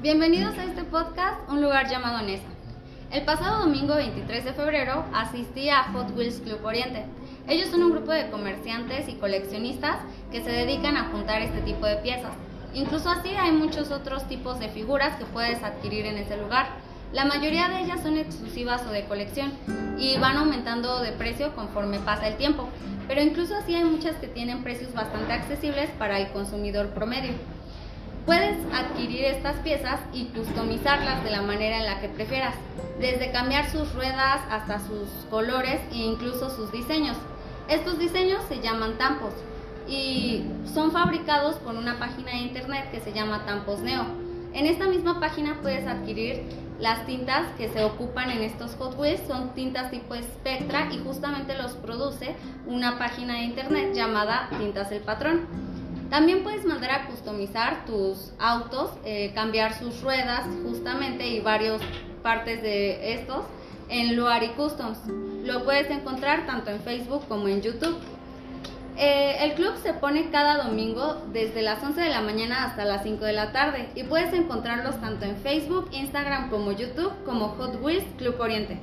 Bienvenidos a este podcast, Un lugar llamado Nesa. El pasado domingo 23 de febrero asistí a Hot Wheels Club Oriente. Ellos son un grupo de comerciantes y coleccionistas que se dedican a juntar este tipo de piezas. Incluso así hay muchos otros tipos de figuras que puedes adquirir en ese lugar. La mayoría de ellas son exclusivas o de colección y van aumentando de precio conforme pasa el tiempo, pero incluso así hay muchas que tienen precios bastante accesibles para el consumidor promedio. Puedes adquirir estas piezas y customizarlas de la manera en la que prefieras, desde cambiar sus ruedas hasta sus colores e incluso sus diseños. Estos diseños se llaman tampos y son fabricados por una página de internet que se llama Tampos Neo. En esta misma página puedes adquirir las tintas que se ocupan en estos Hot Wheels, son tintas tipo Spectra y justamente los produce una página de internet llamada Tintas El Patrón. También puedes mandar a customizar tus autos, eh, cambiar sus ruedas justamente y varias partes de estos en Luari Customs. Lo puedes encontrar tanto en Facebook como en YouTube. Eh, el club se pone cada domingo desde las 11 de la mañana hasta las 5 de la tarde y puedes encontrarlos tanto en Facebook, Instagram como YouTube como Hot Wheels Club Oriente.